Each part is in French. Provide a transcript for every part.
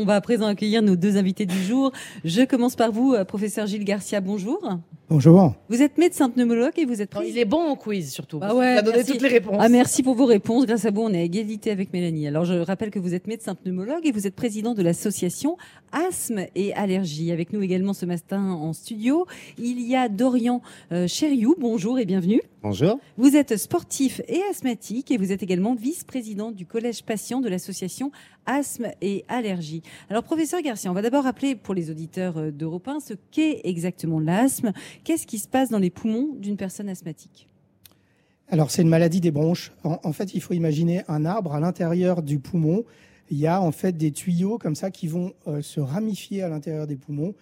On va à présent accueillir nos deux invités du jour. Je commence par vous, euh, professeur Gilles Garcia. Bonjour. Bonjour. Vous êtes médecin pneumologue et vous êtes. Non, il est bon en quiz surtout. Ah ouais, il a donné merci. toutes les réponses. Ah, merci pour vos réponses. Grâce à vous, on est à égalité avec Mélanie. Alors, je rappelle que vous êtes médecin pneumologue et vous êtes président de l'association Asthme et Allergie. Avec nous également ce matin en studio, il y a Dorian euh, Chériou. Bonjour et bienvenue. Bonjour. Vous êtes sportif et asthmatique et vous êtes également vice-président du collège patient de l'association Asthme et Allergie. Alors, professeur Garcia, on va d'abord rappeler pour les auditeurs euh, d'Europe 1 ce qu'est exactement l'asthme. Qu'est-ce qui se passe dans les poumons d'une personne asthmatique? Alors, c'est une maladie des bronches. En, fait, il faut imaginer un arbre à l'intérieur du poumon. Il y a en fait des tuyaux comme ça qui vont euh, se ramifier à l'intérieur des poumons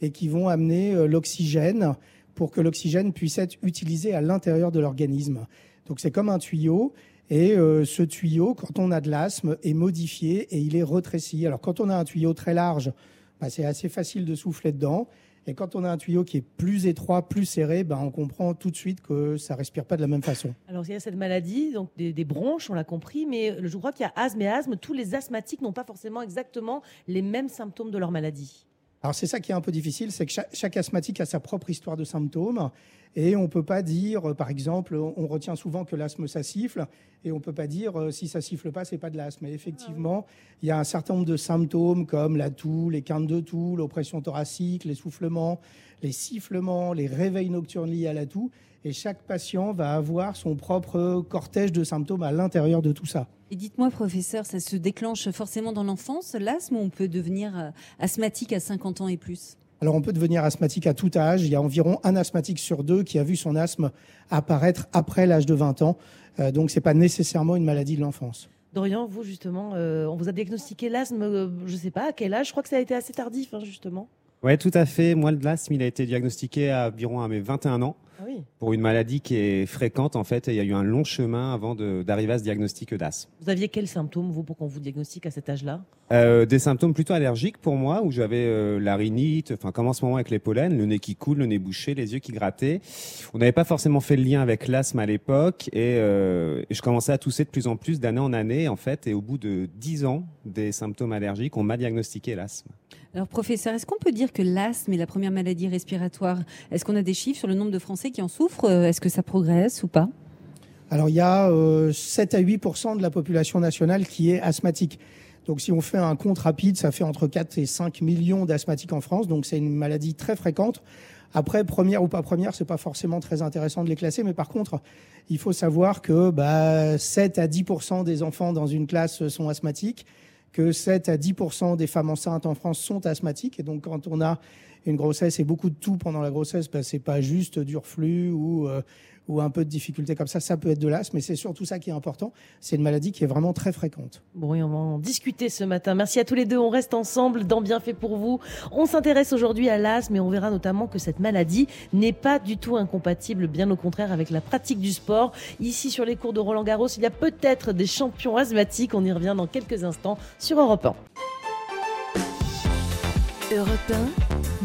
et qui vont amener euh, l'oxygène pour que l'oxygène puisse être utilisé à l'intérieur de l'organisme. Donc, c'est comme un tuyau. Et euh, ce tuyau, quand on a de l'asthme, est modifié et il est rétréci. Alors, quand on a un tuyau très large, bah, c'est assez facile de souffler dedans. Et quand on a un tuyau qui est plus étroit, plus serré, ben on comprend tout de suite que ça respire pas de la même façon. Alors il y a cette maladie, donc des, des bronches, on l'a compris, mais je crois qu'il y a asthme et asthme. Tous les asthmatiques n'ont pas forcément exactement les mêmes symptômes de leur maladie. Alors c'est ça qui est un peu difficile, c'est que chaque, chaque, asthmatique a sa propre histoire de symptômes. Et on ne peut pas dire, par exemple, on retient souvent que l'asthme, ça siffle, et on ne peut pas dire, euh, si ça siffle pas, c'est pas de l'asthme. Et effectivement, il y a un certain nombre de symptômes comme la toux, les quintes de toux, l'oppression thoracique, l'essoufflement, les sifflements, les réveils nocturnes liés à la toux. Et chaque patient va avoir son propre cortège de symptômes à l'intérieur de tout ça. Et dites-moi, professeur, ça se déclenche forcément dans l'enfance, l'asthme, ou on peut devenir euh, asthmatique à 50 ans et plus? Alors on peut devenir asthmatique à tout âge. Il y a environ un asthmatique sur deux qui a vu son asthme apparaître après l'âge de 20 ans. Euh, donc c'est pas nécessairement une maladie de l'enfance. Dorian, vous justement, euh, on vous a diagnostiqué l'asthme, euh, je ne sais pas à quel âge? Je crois que ça a été assez tardif, hein, justement. Oui, tout à fait. Moi, l'asthme, il a été diagnostiqué à environ à mes 21 ans. Ah oui. Pour une maladie qui est fréquente, en fait, et il y a eu un long chemin avant d'arriver à ce diagnostic d'asthme. Vous aviez quels symptômes, vous, pour qu'on vous diagnostique à cet âge-là? Euh, Des symptômes plutôt allergiques pour moi, où j'avais euh, la rhinite, enfin, comme en ce moment avec les pollens, le nez qui coule, le nez bouché, les yeux qui grattaient. On n'avait pas forcément fait le lien avec l'asthme à l'époque, et, euh, et, je commençais à tousser de plus en plus d'année en année, en fait, et au bout de 10 ans des symptômes allergiques, on m'a diagnostiqué l'asthme. Alors, professeur, est-ce qu'on peut dire que l'asthme est la première maladie respiratoire? Est-ce qu'on a des chiffres sur le nombre de Français qui en souffrent Est-ce que ça progresse ou pas? Alors, il y a euh, 7 à 8% de la population nationale qui est asthmatique. Donc, si on fait un compte rapide, ça fait entre 4 et 5 millions d'asthmatiques en France. Donc, c'est une maladie très fréquente. Après, première ou pas première, c'est pas forcément très intéressant de les classer, mais par contre, il faut savoir que bah, 7 à 10% des enfants dans une classe sont asthmatiques que 7 à 10% des femmes enceintes en France sont asthmatiques. Et donc, quand on a une grossesse et beaucoup de tout pendant la grossesse, ben, c'est pas juste du reflux ou, euh, ou un peu de difficulté comme ça. Ça peut être de l'asthme, mais c'est surtout ça qui est important. C'est une maladie qui est vraiment très fréquente. Bon, et on va en discuter ce matin. Merci à tous les deux. On reste ensemble dans Bienfait pour vous. On s'intéresse aujourd'hui à l'asthme et on verra notamment que cette maladie n'est pas du tout incompatible, bien au contraire, avec la pratique du sport. Ici, sur les cours de Roland Garros, il y a peut-être des champions asthmatiques. On y revient dans quelques instants sur Europe 1. Europe 1,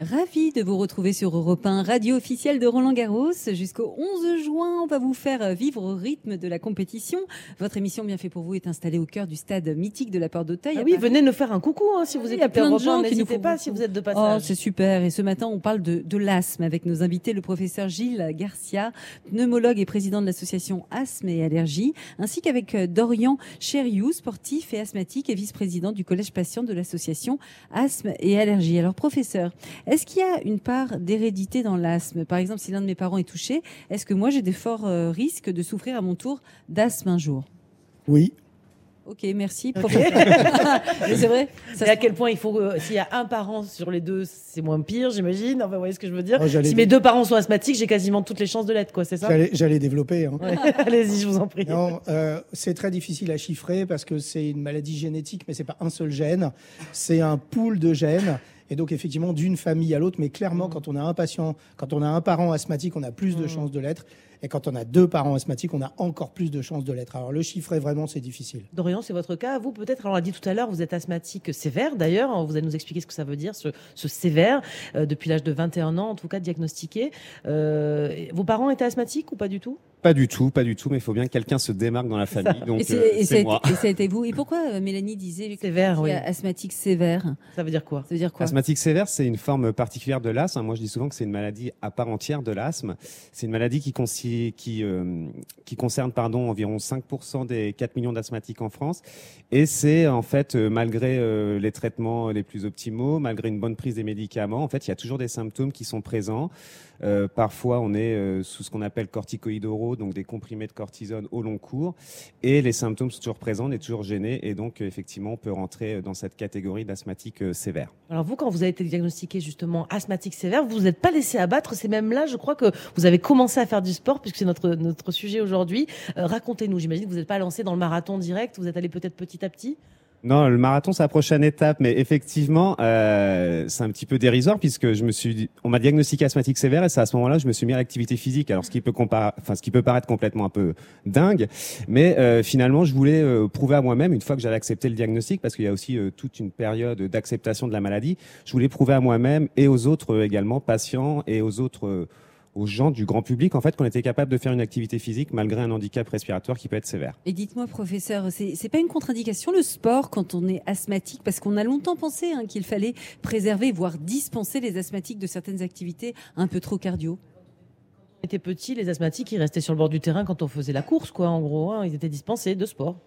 Ravi de vous retrouver sur Europe 1, radio officielle de Roland Garros. Jusqu'au 11 juin, on va vous faire vivre au rythme de la compétition. Votre émission Bien fait pour vous est installée au cœur du stade mythique de la Porte d'Auteuil. Ah oui, venez nous faire un coucou hein, si vous Il êtes y a plein de gens qui N'hésitez pas beaucoup. si vous êtes de Oh, passage. c'est super. Et ce matin, on parle de, de l'asthme avec nos invités, le professeur Gilles Garcia, pneumologue et président de l'association Asthme et Allergie, ainsi qu'avec euh, Dorian Chériou, sportif et asthmatique et vice-président du collège patient de l'association Asthme et Allergie. Alors, professeur, est-ce qu'il y a une part d'hérédité dans l'asthme? Par exemple, si l'un de mes parents est touché, est-ce que moi j'ai des forts euh, risques de souffrir à mon tour d'asthme un jour? Oui. Ok, merci. Mais c'est vrai. ça à quel point il faut, euh, s'il y a un parent sur les deux, c'est moins pire, j'imagine. Enfin, vous voyez ce que je veux dire Oh, Si mes deux parents sont asthmatiques, j'ai quasiment toutes les chances de l'être, quoi, c'est ça? J'allais j'allais développer. Hein. Ouais. Allez-y, je vous en prie. Non, euh, c'est très difficile à chiffrer parce que c'est une maladie génétique, mais c'est pas un seul gène. C'est un pool de gènes. Et donc, effectivement, d'une famille à l'autre, mais clairement, quand on a un patient, quand on a un parent asthmatique, on a plus de chances de l'être. Et quand on a deux parents asthmatiques, on a encore plus de chances de l'être. Alors, le chiffrer vraiment, c'est difficile. Dorian, c'est votre cas. Vous, peut-être, alors, on l'a dit tout à l'heure, vous êtes asthmatique sévère, d'ailleurs. Vous allez nous expliquer ce que ça veut dire, ce, ce sévère, euh, depuis l'âge de 21 ans, en tout cas, diagnostiqué. Euh, vos parents étaient asthmatiques ou pas du tout? Pas du tout, pas du tout, mais il faut bien que quelqu'un se démarque dans la famille. Donc, et c'est euh, moi. et ça a été vous. Et pourquoi euh, Mélanie disait que Sévère, oui. asthmatique sévère? Ça veut dire quoi? Ça veut dire quoi? Asthmatique sévère, c'est une forme particulière de l'asthme. Moi, je dis souvent que c'est une maladie à part entière de l'asthme. C'est une maladie qui, euh, qui concerne pardon, environ 5% des 4 millions d'asthmatiques en France. Et c'est en fait, malgré euh, les traitements les plus optimaux, malgré une bonne prise des médicaments, en fait, il y a toujours des symptômes qui sont présents. Euh, parfois, on est euh, sous ce qu'on appelle corticoïdes oraux, donc des comprimés de cortisone au long cours. Et les symptômes sont toujours présents, on est toujours gêné. Et donc, euh, effectivement, on peut rentrer dans cette catégorie d'asthmatique sévère. Alors vous, quand vous avez été diagnostiqué justement asthmatique sévère, vous vous êtes pas laissé abattre. C'est même là, je crois que vous avez commencé à faire du sport, puisque c'est notre, notre sujet aujourd'hui. Racontez-nous, j'imagine que vous n'êtes pas lancé dans le marathon direct, vous êtes allé peut-être petit à petit. Non, le marathon, c'est la prochaine étape, mais effectivement, euh, c'est un petit peu dérisoire puisque je me suis, on m'a diagnostiqué asthmatique sévère et c'est à ce moment-là je me suis mis à l'activité physique. Alors, ce qui peut enfin, ce qui peut paraître complètement un peu dingue, mais euh, finalement, je voulais euh, prouver à moi-même, une fois que j'avais accepté le diagnostic, parce qu'il y a aussi euh, toute une période d'acceptation de la maladie, je voulais prouver à moi-même et aux autres euh, également, patients et aux autres. Aux gens du grand public, en fait, qu'on était capable de faire une activité physique malgré un handicap respiratoire qui peut être sévère. Et dites-moi, professeur, c'est c'est pas une contre-indication le sport quand on est asthmatique? Parce qu'on a longtemps pensé hein, qu'il fallait préserver, voire dispenser les asthmatiques de certaines activités un peu trop cardio. On était petits, les asthmatiques, ils restaient sur le bord du terrain quand on faisait la course, quoi. En gros, hein. ils étaient dispensés de sport.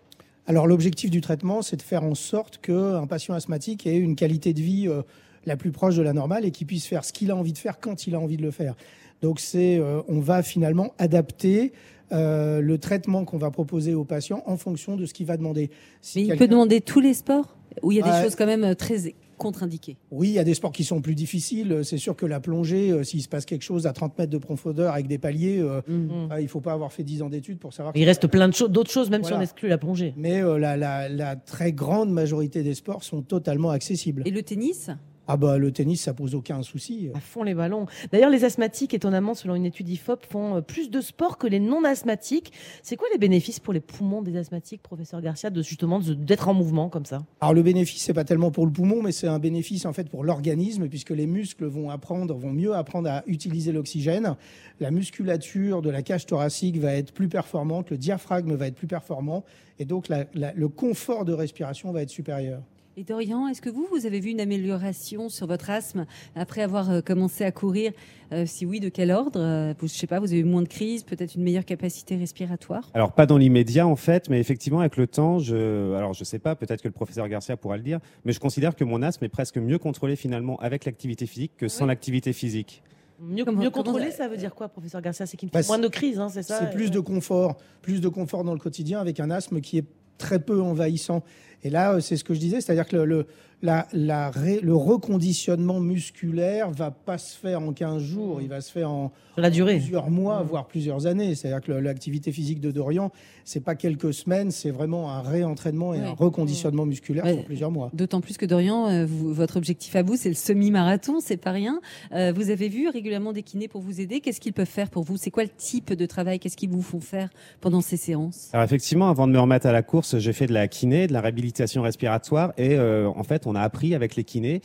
Alors l'objectif du traitement, c'est de faire en sorte qu'un patient asthmatique ait une qualité de vie euh, la plus proche de la normale et qu'il puisse faire ce qu'il a envie de faire quand il a envie de le faire. Donc c'est, euh, on va finalement adapter euh, le traitement qu'on va proposer au patient en fonction de ce qu'il va demander. Si Mais il peut demander tous les sports Ou il y a des choses quand même euh, très contre-indiquées? Oui, il y a des sports qui sont plus difficiles. C'est sûr que la plongée, euh, s'il se passe quelque chose à 30 mètres de profondeur avec des paliers, euh, Mm. ah, il faut pas avoir fait 10 ans d'études pour savoir. Il reste plein de choses, d'autres choses, même si on exclut la plongée. Mais euh, la, la- la très grande majorité des sports sont totalement accessibles. Et le tennis? Ah bah le tennis, ça pose aucun souci. À fond les ballons. D'ailleurs, les asthmatiques, étonnamment, selon une étude IFOP, font euh, plus de sport que les non-asthmatiques. C'est quoi les bénéfices pour les poumons des asthmatiques, professeur Garcia, de justement d'être en mouvement comme ça? Alors le bénéfice, c'est pas tellement pour le poumon, mais c'est un bénéfice en fait pour l'organisme, puisque les muscles vont apprendre, vont mieux apprendre à utiliser l'oxygène. La musculature de la cage thoracique va être plus performante, le diaphragme va être plus performant, et donc la- la- le confort de respiration va être supérieur. Et Dorian, est-ce que vous, vous avez vu une amélioration sur votre asthme après avoir euh, commencé à courir? Euh, Si oui, de quel ordre? Euh, vous- Je sais pas, vous avez eu moins de crises, peut-être une meilleure capacité respiratoire? Alors pas dans l'immédiat en fait, mais effectivement avec le temps, je, alors je sais pas, peut-être que le professeur Garcia pourra le dire, mais je considère que mon asthme est presque mieux contrôlé finalement avec l'activité physique que sans Oui. l'activité physique. Mieux, Comment- mieux contrôlé, ça- ça veut dire quoi, professeur Garcia? C'est qu'il Bah, fait moins de crises, hein, c'est ça? C'est plus de confort, plus de confort dans le quotidien avec un asthme qui est très peu envahissant. Et là, euh, c'est ce que je disais, c'est-à-dire que le, le, la- la ré- le reconditionnement musculaire va pas se faire en 15 jours, il va se faire en la durée. plusieurs mois, voire plusieurs années. C'est-à-dire que l'activité physique de Dorian, c'est pas quelques semaines, c'est vraiment un réentraînement et Ouais. un reconditionnement musculaire Ouais. sur plusieurs mois. D'autant plus que Dorian, euh, vous- votre objectif à vous, c'est le semi-marathon, c'est pas rien. Euh, vous avez vu régulièrement des kinés pour vous aider. Qu'est-ce qu'ils peuvent faire pour vous? C'est quoi le type de travail? Qu'est-ce qu'ils vous font faire pendant ces séances? Alors effectivement, avant de me remettre à la course, j'ai fait de la kiné, de la réhabilitation respiratoire, et euh, en fait, on a appris avec les kinés.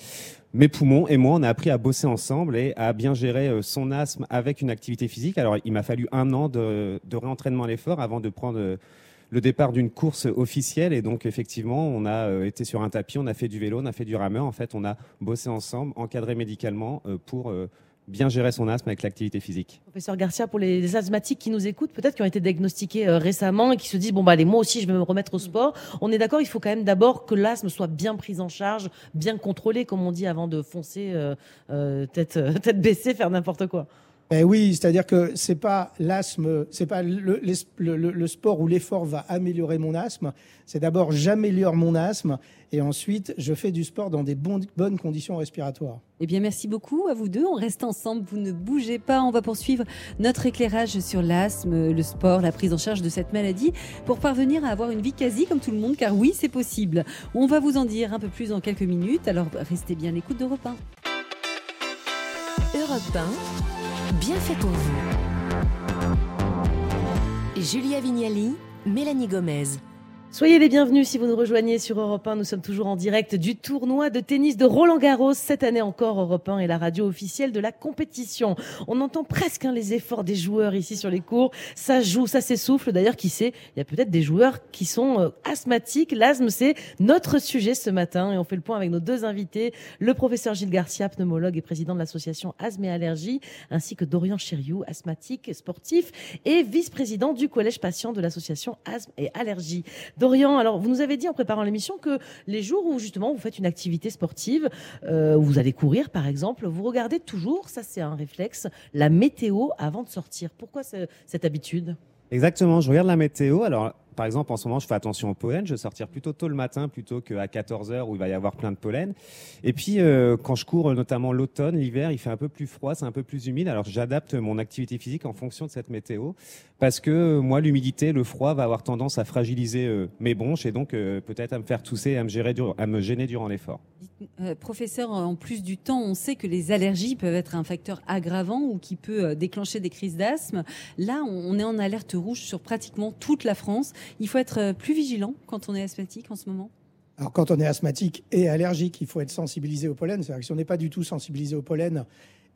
Mes poumons et moi, on a appris à bosser ensemble et à bien gérer euh, son asthme avec une activité physique. Alors, il m'a fallu un an de, de réentraînement à l'effort avant de prendre euh, le départ d'une course officielle. Et donc, effectivement, on a euh, été sur un tapis, on a fait du vélo, on a fait du rameur. En fait, on a bossé ensemble, encadré médicalement pour bien gérer son asthme avec l'activité physique. Professeur Garcia, pour les, asthmatiques qui nous écoutent, peut-être qui ont été diagnostiqués euh, récemment et qui se disent bon bah allez moi aussi je vais me remettre au sport. On est d'accord, il faut quand même d'abord que l'asthme soit bien pris en charge, bien contrôlé comme on dit avant de foncer euh, euh, tête tête baissée faire n'importe quoi. Ben oui, c'est-à-dire que c'est pas l'asthme, c'est pas le, les- le- le- le sport où l'effort va améliorer mon asthme. C'est d'abord j'améliore mon asthme et ensuite je fais du sport dans des bonnes- bonnes conditions respiratoires. Eh bien, merci beaucoup à vous deux. On reste ensemble. Vous ne bougez pas. On va poursuivre notre éclairage sur l'asthme, le sport, la prise en charge de cette maladie pour parvenir à avoir une vie quasi comme tout le monde, car oui, c'est possible. On va vous en dire un peu plus dans quelques minutes. Alors, restez bien à l'écoute d'Europe 1. Europe 1, bien fait pour vous. Julia Vignali, Mélanie Gomez. Soyez les bienvenus si vous nous rejoignez sur Europe 1. Nous sommes toujours en direct du tournoi de tennis de Roland Garros. Cette année encore, Europe 1 est la radio officielle de la compétition. On entend presque hein, les efforts des joueurs ici sur les cours. Ça joue, ça s'essouffle. D'ailleurs, qui sait, il y a peut-être des joueurs qui sont euh, asthmatiques. L'asthme, c'est notre sujet ce matin et on fait le point avec nos deux invités. Le professeur Gilles Garcia, pneumologue et président de l'association Asthme et Allergie, ainsi que Dorian Chériou, asthmatique, sportif et vice-président du collège patient de l'association Asthme et Allergie. Dorian, alors vous nous avez dit en préparant l'émission que les jours où justement vous faites une activité sportive, euh, vous allez courir par exemple, vous regardez toujours, ça c'est un réflexe, la météo avant de sortir. Pourquoi ce- cette habitude? Exactement, je regarde la météo. Alors, par exemple, en ce moment, je fais attention au pollen. Je vais sortir plutôt tôt le matin plutôt qu'à 14h où il va y avoir plein de pollen. Et puis, euh, quand je cours, notamment l'automne, l'hiver, il fait un peu plus froid, c'est un peu plus humide. Alors, j'adapte mon activité physique en fonction de cette météo. Parce que moi, l'humidité, le froid va avoir tendance à fragiliser euh, mes bronches et donc euh, peut-être à me faire tousser à à me gêner durant l'effort. Euh, professeur, en plus du temps, on sait que les allergies peuvent être un facteur aggravant ou qui peut euh, déclencher des crises d'asthme. Là, on est en alerte rouge sur pratiquement toute la France. Il faut être euh, plus vigilant quand on est asthmatique en ce moment? Alors quand on est asthmatique et allergique, il faut être sensibilisé au pollen. C'est-à-dire que si on n'est pas du tout sensibilisé au pollen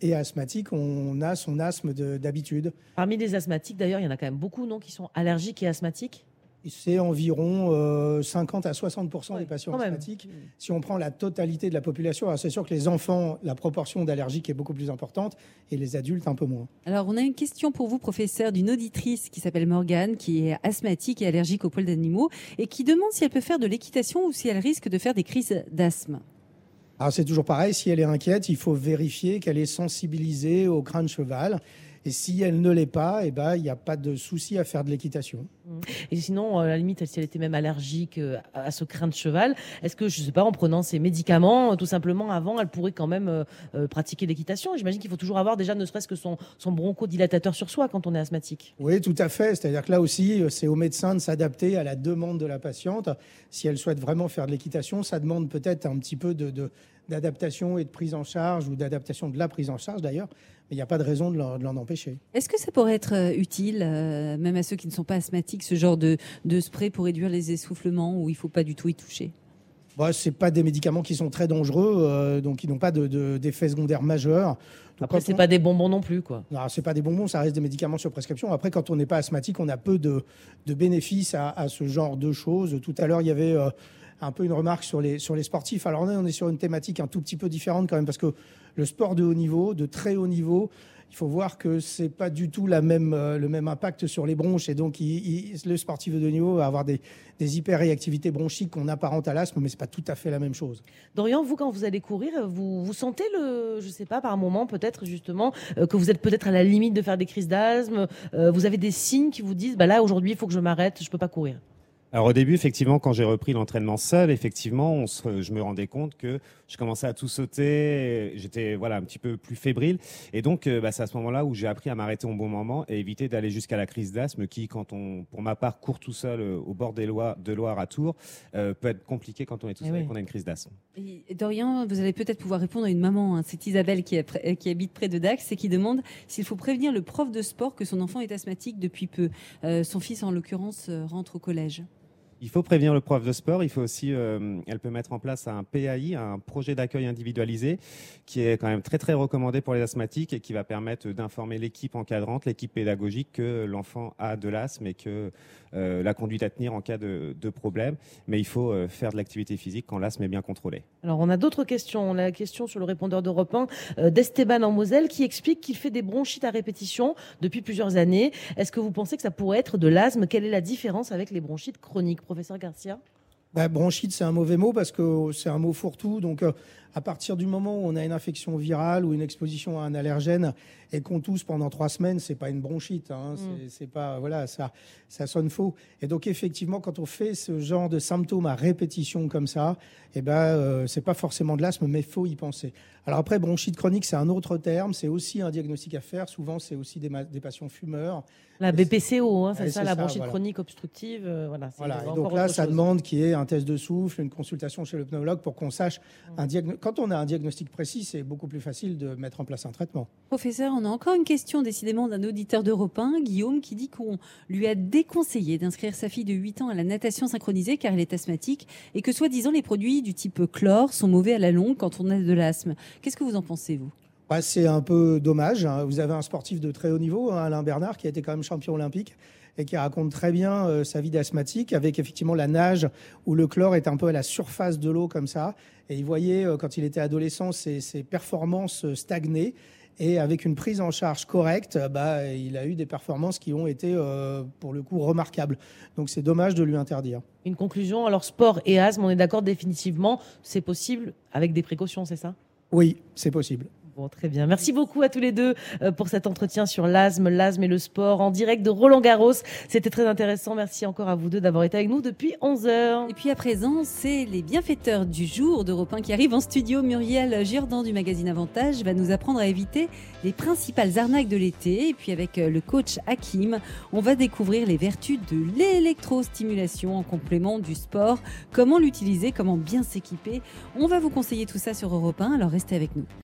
et asthmatique, on a son asthme de- d'habitude. Parmi les asthmatiques, d'ailleurs, il y en a quand même beaucoup, non, qui sont allergiques et asthmatiques? C'est environ euh, 50 à 60 Ouais, des patients même. asthmatiques. Si on prend la totalité de la population, alors c'est sûr que les enfants, la proportion d'allergiques est beaucoup plus importante et les adultes un peu moins. Alors, on a une question pour vous, professeur, d'une auditrice qui s'appelle Morgane, qui est asthmatique et allergique aux poils d'animaux et qui demande si elle peut faire de l'équitation ou si elle risque de faire des crises d'asthme. Alors c'est toujours pareil, si elle est inquiète, il faut vérifier qu'elle est sensibilisée au crin de cheval. Et si elle ne l'est pas, eh ben, il n'y a pas de souci à faire de l'équitation. Et sinon, à la limite, si elle était même allergique euh, à ce crin de cheval, est-ce que, je sais pas, en prenant ses médicaments, euh, tout simplement, avant, elle pourrait quand même euh, euh, pratiquer l'équitation? J'imagine qu'il faut toujours avoir déjà, ne serait-ce que son, son bronchodilatateur sur soi quand on est asthmatique. Oui, tout à fait. C'est-à-dire que là aussi, c'est au médecin de s'adapter à la demande de la patiente. Si elle souhaite vraiment faire de l'équitation, ça demande peut-être un petit peu de, de- d'adaptation et de prise en charge, ou d'adaptation de la prise en charge d'ailleurs, mais il n'y a pas de raison de l'en, de empêcher. Est-ce que ça pourrait être euh, utile, euh, même à ceux qui ne sont pas asthmatiques, ce genre de, de spray pour réduire les essoufflements où il ne faut pas du tout y toucher? Bon, ce pas des médicaments qui sont très dangereux, euh, donc ils n'ont pas de, de- d'effets secondaires majeurs. Donc, Après, c'est on- pas des bonbons non plus, quoi. Alors, c'est pas des bonbons, ça reste des médicaments sur prescription. Après, quand on n'est pas asthmatique, on a peu de, de bénéfices à, à ce genre de choses. Tout à l'heure, il y avait euh, un peu une remarque sur les, sur les sportifs. Alors, on est, on est sur une thématique un tout petit peu différente quand même, parce que le sport de haut niveau, de très haut niveau, il faut voir que c'est pas du tout la même, euh, le même impact sur les bronches. Et donc, il- il- le sportif de haut niveau va avoir des, des hyperréactivités bronchiques qu'on apparente à l'asthme, mais c'est pas tout à fait la même chose. Dorian, vous, quand vous allez courir, vous, vous sentez le, je sais pas, par moment, peut-être justement, euh, que vous êtes peut-être à la limite de faire des crises d'asthme. euh, vous avez des signes qui vous disent, bah là, aujourd'hui, il faut que je m'arrête, je peux pas courir. Alors au début, effectivement, quand j'ai repris l'entraînement seul, effectivement, on se- je me rendais compte que je commençais à tout sauter, j'étais voilà un petit peu plus fébrile, et donc euh, bah, c'est à ce moment-là où j'ai appris à m'arrêter au bon moment et éviter d'aller jusqu'à la crise d'asthme, qui, quand on, pour ma part, court tout seul euh, au bord des Lois, de Loire à Tours, euh, peut être compliqué quand on est tout Eh seul et oui. qu'on a une crise d'asthme. Et Dorian, vous allez peut-être pouvoir répondre à une maman. hein. C'est Isabelle qui, est près- qui habite près de Dax et qui demande s'il faut prévenir le prof de sport que son enfant est asthmatique depuis peu. Euh, son fils, en l'occurrence, rentre au collège. Il faut prévenir le prof de sport. Il faut aussi, euh, elle peut mettre en place un PAI, un projet d'accueil individualisé, qui est quand même très très recommandé pour les asthmatiques et qui va permettre d'informer l'équipe encadrante, l'équipe pédagogique que l'enfant a de l'asthme et que euh, la conduite à tenir en cas de, de problème. Mais il faut euh, faire de l'activité physique quand l'asthme est bien contrôlé. Alors, on a d'autres questions. On a la question sur le répondeur d'Europe 1 euh, d'Esteban en Moselle qui explique qu'il fait des bronchites à répétition depuis plusieurs années. Est-ce que vous pensez que ça pourrait être de l'asthme? Quelle est la différence avec les bronchites chroniques, professeur Garcia? Bah, bronchite, c'est un mauvais mot parce que c'est un mot fourre-tout. Donc, euh, à partir du moment où on a une infection virale ou une exposition à un allergène et qu'on tousse pendant trois semaines, c'est pas une bronchite. Hein, c'est- c'est pas voilà, ça, ça sonne faux. Et donc, effectivement, quand on fait ce genre de symptômes à répétition comme ça, eh ben, euh, c'est pas forcément de l'asthme, mais faut y penser. Alors après, bronchite chronique, c'est un autre terme. C'est aussi un diagnostic à faire. Souvent, c'est aussi des, patients fumeurs. La BPCO, hein, c'est Ouais, ça, c'est la ça, bronchite voilà. chronique obstructive. euh, voilà. Et donc là, ça chose. demande qu'il y ait un test de souffle, une consultation chez le pneumologue pour qu'on sache un diagnostic. Quand on a un diagnostic précis, c'est beaucoup plus facile de mettre en place un traitement. Professeur, on a encore une question décidément d'un auditeur d'Europe 1, Guillaume, qui dit qu'on lui a déconseillé d'inscrire sa fille de 8 ans à la natation synchronisée car elle est asthmatique et que soi-disant les produits du type chlore sont mauvais à la longue quand on a de l'asthme. Qu'est-ce que vous en pensez, vous? Ouais, c'est un peu dommage. hein. Vous avez un sportif de très haut niveau, hein, Alain Bernard, qui a été quand même champion olympique et qui raconte très bien euh, sa vie d'asthmatique avec effectivement la nage où le chlore est un peu à la surface de l'eau comme ça. Et il voyait, euh, quand il était adolescent, ses, ses performances euh, stagner. Et avec une prise en charge correcte, bah, il a eu des performances qui ont été, euh, pour le coup, remarquables. Donc c'est dommage de lui interdire. Une conclusion, alors sport et asthme, on est d'accord définitivement, c'est possible avec des précautions, c'est ça? Oui, c'est possible. Bon, très bien. Merci beaucoup à tous les deux euh, pour cet entretien sur l'asthme, l'asthme et le sport en direct de Roland Garros. C'était très intéressant. Merci encore à vous deux d'avoir été avec nous depuis 11 heures. Et puis à présent, c'est les bienfaiteurs du jour d'Europe 1 qui arrivent en studio. Muriel Girdan du magazine Avantage va nous apprendre à éviter les principales arnaques de l'été. Et puis avec euh, le coach Hakim, on va découvrir les vertus de l'électrostimulation en complément du sport. Comment l'utiliser, comment bien s'équiper. On va vous conseiller tout ça sur Europe 1, alors restez avec nous.